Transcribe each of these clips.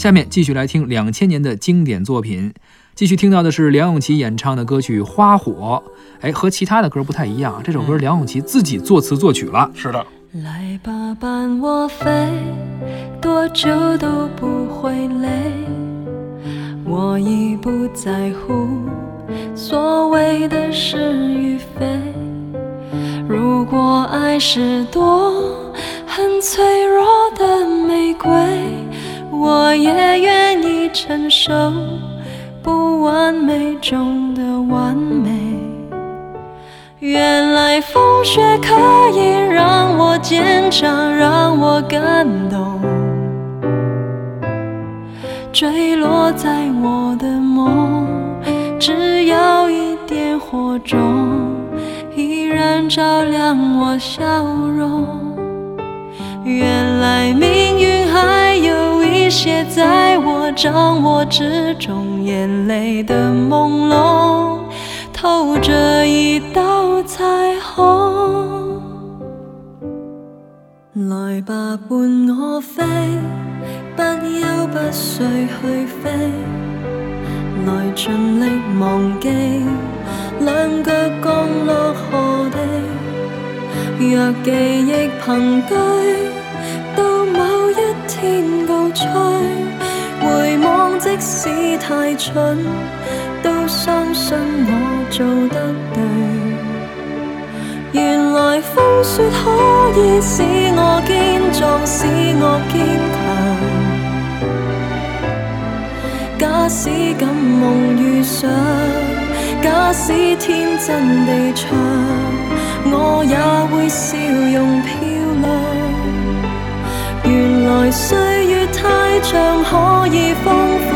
下面继续来听两千年的经典作品，继续听到的是梁咏琪演唱的歌曲《花火》。哎，和其他的歌不太一样，这首歌梁咏琪自己作词作曲了。是的，来吧，伴我飞，多久都不会累。我已不在乎所谓的是与非。如果爱是朵很脆弱的玫瑰，我也愿意承受不完美中的完美。原来风雪可以让我坚强，让我感动。坠落在我的梦，只要一点火种，依然照亮我笑容。原来命有一些在我掌握之中，眼泪的朦胧。透着一道彩虹，来吧，伴我飞，不休不睡去飞，来尽力忘记两脚降落何地。若记忆凭据太蠢。都相信我做得对。原来风雪可以使我坚壮，使我坚强。假使敢梦遇上，假使天真地唱，我也会笑容漂亮。原来岁月太长，可以丰富，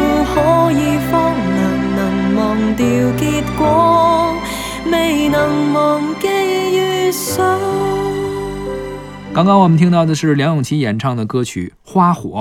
忘记遇上。刚刚我们听到的是梁咏琪演唱的歌曲《花火》。